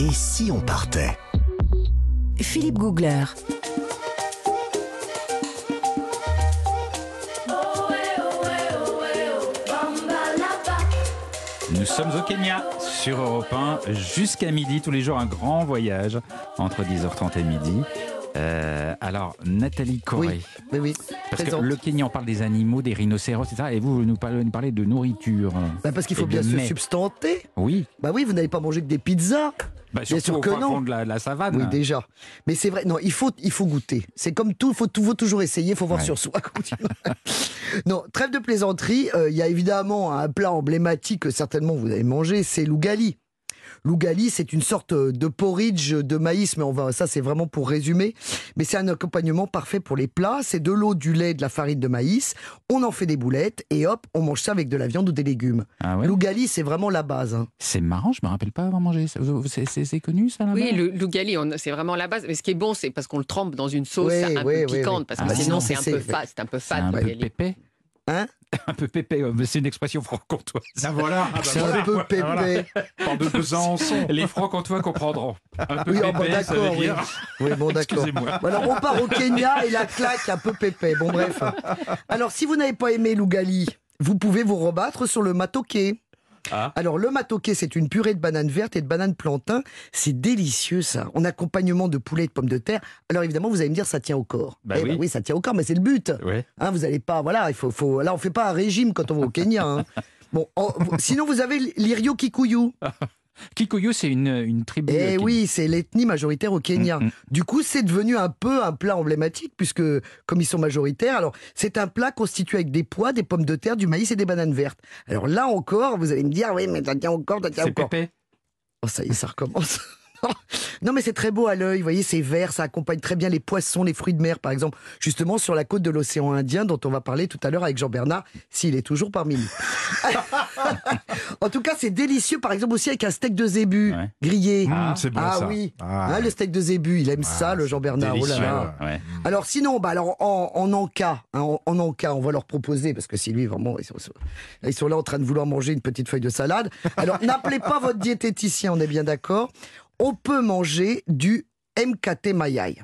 Et si on partait Philippe Googler. Nous sommes au Kenya sur Europe 1 jusqu'à midi, tous les jours un grand voyage entre 10h30 et midi. Euh, alors, Nathalie Corée. Oui, oui, oui. Parce que le Kenya, on parle des animaux, des rhinocéros, etc. Et vous, vous nous parlez, nous parlez de nourriture. Bah, parce qu'il faut bien se mets. substanter. Oui. Bah oui, vous n'avez pas mangé que des pizzas. Bah, Bien sûr au que non. de la, la savane. Oui, déjà. Mais c'est vrai, non, il faut, il faut goûter. C'est comme tout, il faut, tout- faut toujours essayer, il faut voir Ouais. sur soi. non, trêve de plaisanterie, euh, il y a évidemment un plat emblématique que certainement vous avez mangé, c'est l'ougali. L'ougali, c'est une sorte de porridge de maïs, mais on va, ça c'est vraiment pour résumer. Mais c'est un accompagnement parfait pour les plats. C'est de l'eau, du lait, de la farine de maïs. On en fait des boulettes et hop, on mange ça avec de la viande ou des légumes. Ah ouais L'ougali, c'est vraiment la base. hein. C'est marrant, je me rappelle pas avoir mangé C'est c'est- c'est connu ça là Oui, le lougali, on- c'est vraiment la base. Mais ce qui est bon, c'est parce qu'on le trempe dans une sauce Oui, un oui, peu oui, piquante, oui. parce Ah que bah sinon c'est un peu fat, c'est un peu C'est fat. un peu pépé. Hein Un peu pépé, mais c'est une expression franc-comtoise. Ah voilà, ah bah C'est un peu pépé. Voilà. Parle de Besançon. Les francs-comtois comprendront. Un peu Oui, ah, bon, pépé, ça d'accord, veut oui. dire... Oui, bon, d'accord. Bon, alors, on part au Kenya et la claque un peu pépé. Bon, bref. Alors, si vous n'avez pas aimé l'ougali, vous pouvez vous rebattre sur le matoké. Ah. Alors, le matoké, c'est une purée de bananes vertes et de bananes plantain. C'est délicieux, ça. En accompagnement de poulet et de pommes de terre. Alors, évidemment, vous allez me dire, ça tient au corps. Bah Eh ben oui. ça tient au corps, mais c'est le but. Hein, vous n'allez pas, voilà, il faut, faut, là, on fait pas un régime quand on va au Kenya. hein. Bon, en- sinon, vous avez l'Irio Kikuyu. Kikuyu, c'est une, une tribu. euh, Eh qui- oui, c'est l'ethnie majoritaire au Kenya. Mm, mm. Du coup, c'est devenu un peu un plat emblématique, puisque comme ils sont majoritaires, alors c'est un plat constitué avec des pois, des pommes de terre, du maïs et des bananes vertes. Alors là encore, vous allez me dire, oui, mais ça tient encore, ça tient C'est encore. pépé. Oh, ça y est, ça recommence. non, mais c'est très beau à l'œil, vous voyez, c'est vert, ça accompagne très bien les poissons, les fruits de mer, par exemple, justement sur la côte de l'océan Indien, dont on va parler tout à l'heure avec Jean-Bernard, s'il est toujours parmi nous. en tout cas, c'est délicieux, par exemple, aussi avec un steak de zébu Ouais. grillé. Mmh, c'est bon ah ça. oui, Ah. Hein, le steak de zébu, il aime ça, le Jean-Bernard. Oh là délicieux, là. ouais. Ouais. Alors sinon, bah alors en, en Anka, hein, en, en Anka, on va leur proposer parce que si lui vraiment, ils sont, ils sont là en train de vouloir manger une petite feuille de salade. Alors n'appelez pas votre diététicien, on est bien d'accord. On peut manger du MKT Mayai.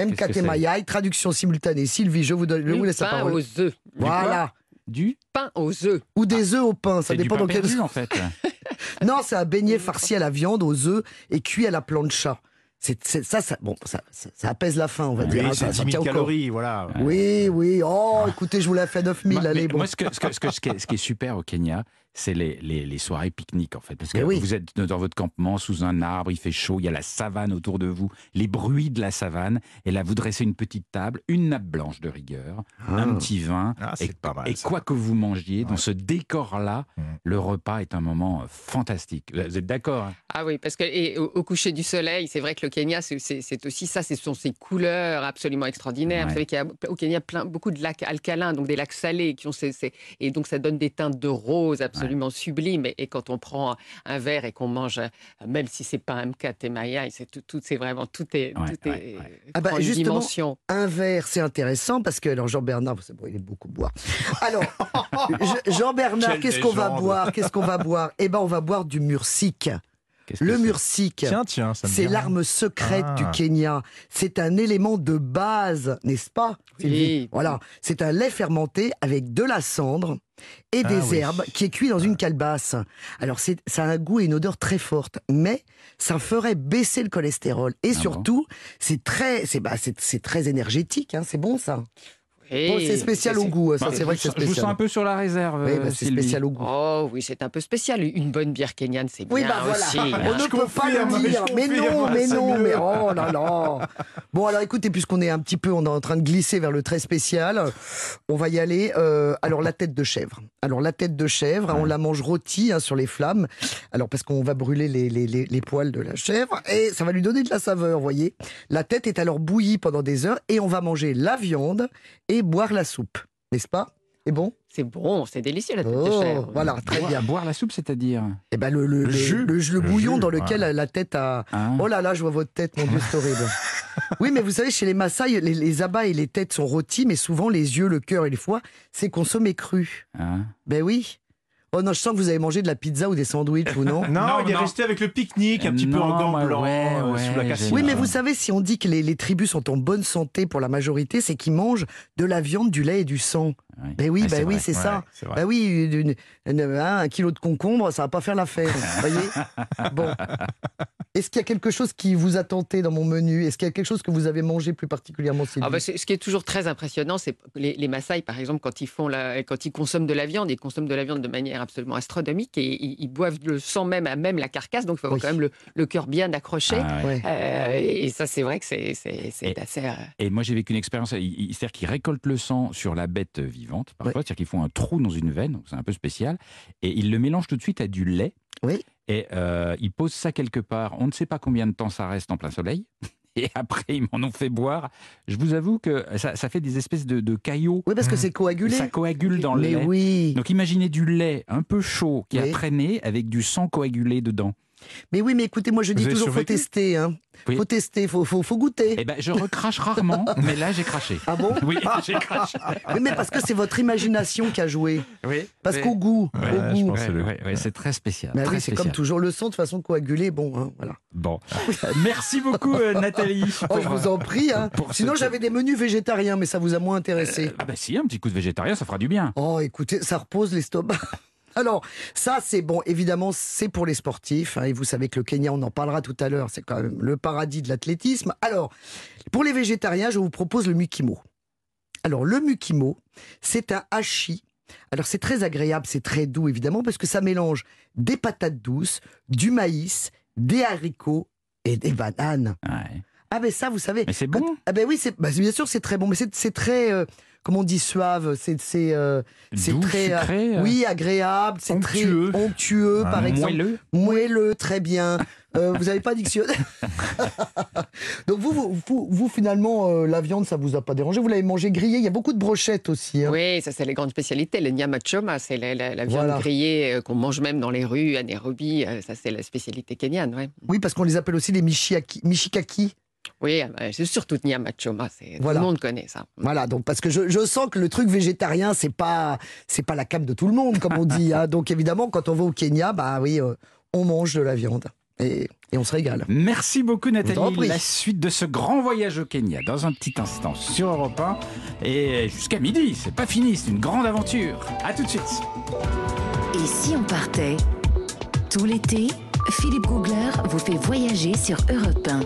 MKT Mayai, traduction simultanée. Sylvie, je vous donne, je vous Du laisse la pain parole. aux œufs. Voilà. Du Pain aux œufs. Ou des œufs au pain, ça dépend pain dans quel. en fait. Non, c'est un beignet farci à la viande, aux œufs et cuit à la plancha. C'est c'est- ça, ça, bon, ça, ça, ça apaise la faim, on va Oui, dire. hein, c'est ça- 10 ça 000 tient au corps. calories, voilà. Oui, oui. Oh, écoutez, je vous l'ai fait 9000, Moi, allez, mais bon. moi, ce, que, ce, que- ce que- ce qui est, ce qui est super au Kenya, c'est les, les, les soirées pique-nique, en fait. Parce que Mais oui. vous êtes dans votre campement, sous un arbre, il fait chaud, il y a la savane autour de vous, les bruits de la savane. Et là, vous dressez une petite table, une nappe blanche de rigueur, un petit vin. Ah, et c'est pas mal. et ça. quoi que vous mangiez, dans Ouais. ce décor-là, Mm. le repas est un moment euh, fantastique. Vous êtes d'accord hein? Ah oui, parce que et au, au coucher du soleil, c'est vrai que le Kenya, c'est- aussi ça, ce sont ces couleurs absolument extraordinaires. Ouais. Vous savez qu'il y a au Kenya plein, beaucoup de lacs alcalins, donc des lacs salés, qui ont ces, ces- et donc ça donne des teintes de rose absolument sublimes. Et, et quand on prend un verre et qu'on mange, euh, même si c'est pas un MK Maya, c'est tout, tout c'est vraiment tout est, Ouais, tout ouais, est ouais. Ah bah, justement, dimension. Un verre, c'est intéressant parce que, alors Jean-Bernard, c'est bon, il aime beaucoup boire. Alors, Je- Jean-Bernard, Quelle qu'est-ce qu'on va boire? Qu'est-ce qu'on va boire? Eh ben, on va boire du mursic. Le me C'est l'arme secrète Ah. du Kenya. C'est un élément de base, n'est-ce pas Oui. Voilà. C'est un lait fermenté avec de la cendre et Ah des oui. herbes qui est cuit dans une calebasse. Alors, c'est, ça a un goût et une odeur très forte, mais ça ferait baisser le cholestérol. Et Ah surtout, c'est très, c'est, bah, c'est, c'est très énergétique. Hein, c'est bon, ça? Bon, c'est spécial au goût. Ça, Bah, c'est vrai je que c'est sens- Je vous sens spécial. un peu sur la réserve. Oui, euh, bah, c'est Sylvie. spécial au goût. Oh oui, c'est un peu spécial. Une bonne bière kenyane, c'est bien Oui, bah voilà. aussi. On hein. ne peut pas le dire. je Mais non, mais c'est non, mieux. mais oh là là. Bon, alors écoutez, puisqu'on est un petit peu, on est en train de glisser vers le très spécial, on va y aller. Euh, alors, la tête de chèvre. Alors, la tête de chèvre, on la mange rôtie hein, sur les flammes. Alors, parce qu'on va brûler les, les, les, les poils de la chèvre et ça va lui donner de la saveur, vous voyez. La tête est alors bouillie pendant des heures et on va manger la viande et boire la soupe. N'est-ce pas? Et bon? C'est bon, c'est délicieux la tête de Oh, chèvre. voilà, très Boire- bien. Boire la soupe, c'est-à-dire? Et ben le, le, Le le- jus. le- le Le bouillon jus, dans lequel la tête a, Hein? Oh là là, je vois votre tête, mon Dieu, c'est horrible. Oui, mais vous savez, chez les Maasai, les, les abats et les têtes sont rôtis, mais souvent les yeux, le cœur et le foie, c'est consommé cru. Hein? Ben oui. Oh non, je sens que vous avez mangé de la pizza ou des sandwichs, vous non Non, Non, il est non. resté avec le pique-nique, un petit peu en gants blancs, ouais, euh, ouais, sous la cassine. Oui, mais vous savez, si on dit que les, les tribus sont en bonne santé pour la majorité, c'est qu'ils mangent de la viande, du lait et du sang. Oui. Ben oui, Ah, ben oui, c'est Ouais, ça. Ben oui, une- une- un kilo de concombre, ça va pas faire l'affaire. vous voyez Bon. Est-ce qu'il y a quelque chose qui vous a tenté dans mon menu? Est-ce qu'il y a quelque chose que vous avez mangé plus particulièrement Ah bah, c'est- ce qui est toujours très impressionnant, c'est les, les Maasai, par exemple, quand ils, font la, quand ils consomment de la viande, ils consomment de la viande de manière absolument astronomique et ils, ils boivent le sang même à même la carcasse, donc il faut avoir Oui. quand même le, le cœur bien accroché. Ah, ouais. Euh, et ça, c'est vrai que c'est c'est- c'est Et- assez. euh, Et moi, j'ai vécu une expérience. C'est-à-dire qu'ils récoltent le sang sur la bête vivante, parfois. Ouais. C'est-à-dire qu'ils font un trou dans une veine, c'est un peu spécial. Et ils le mélangent tout de suite à du lait. Oui. Et euh, ils posent ça quelque part. On ne sait pas combien de temps ça reste en plein soleil. Et après, ils m'en ont fait boire. Je vous avoue que ça, ça fait des espèces de, de caillots. Oui, parce que c'est coagulé. Ça coagule dans le Mais lait. oui. Donc imaginez du lait un peu chaud qui Oui. a traîné avec du sang coagulé dedans. Mais oui, mais écoutez, moi je dis Vous toujours faut tester. Hein. Oui. Faut tester, faut, faut, faut goûter. Eh ben, je recrache rarement, mais là, j'ai craché. Ah bon Oui, j'ai craché. Oui, mais parce que c'est votre imagination qui a joué. Oui. Parce qu'au goût, Ouais, au goût. pense. Ouais, ouais, ouais, c'est très spécial. Très oui, c'est comme toujours le sang de façon coagulée. Bon, hein, voilà. Bon, Euh, merci beaucoup euh, Nathalie. Oh, je vous en prie. Hein. pour Sinon, j'avais des menus végétariens, mais ça vous a moins intéressé. Ah bah si, un petit coup de végétarien, ça fera du bien. Oh, écoutez, ça repose l'estomac. Alors, ça, c'est bon, évidemment, c'est pour les sportifs. hein, et vous savez que le Kenya, on en parlera tout à l'heure, c'est quand même le paradis de l'athlétisme. Alors, pour les végétariens, je vous propose le mukimo. Alors, le mukimo, c'est un hachis. Alors, c'est très agréable, c'est très doux, évidemment, parce que ça mélange des patates douces, du maïs, des haricots et des bananes. Ouais. Ah, ben ça, vous savez. Mais c'est bon. Ah, ben oui, c'est, bah, bien sûr, c'est très bon, mais c'est, c'est très, euh, comment on dit, suave? C'est, c'est, euh, c'est très, euh, sucré, euh, oui, agréable, c'est très onctueux, Ah, par exemple. moelleux. Moelleux, très bien. Euh, vous n'avez pas dictionnaire Donc vous, vous, vous, vous, finalement, euh, la viande, ça vous a pas dérangé? Vous l'avez mangé grillé. Il y a beaucoup de brochettes aussi. hein. Oui, ça c'est les grandes spécialités. Le nyama choma, c'est la, la- la viande Voilà. grillée euh, qu'on mange même dans les rues, à Nairobi. euh, Ça c'est la spécialité kenyane. Ouais. Oui, parce qu'on les appelle aussi les michiaki, michikaki. Oui, euh, c'est surtout nyama choma. c'est- Voilà. Tout le monde connaît ça. Voilà, donc parce que je, je sens que le truc végétarien, c'est pas c'est pas la cam de tout le monde, comme on dit. hein. Donc évidemment, quand on va au Kenya, bah oui, euh, on mange de la viande et, et on se régale. Merci beaucoup Nathalie. La suite de ce grand voyage au Kenya dans un petit instant sur Europe 1 et jusqu'à midi. C'est pas fini, c'est une grande aventure. À tout de suite. Et si on partait? Tout l'été, Philippe Googler vous fait voyager sur Europe 1.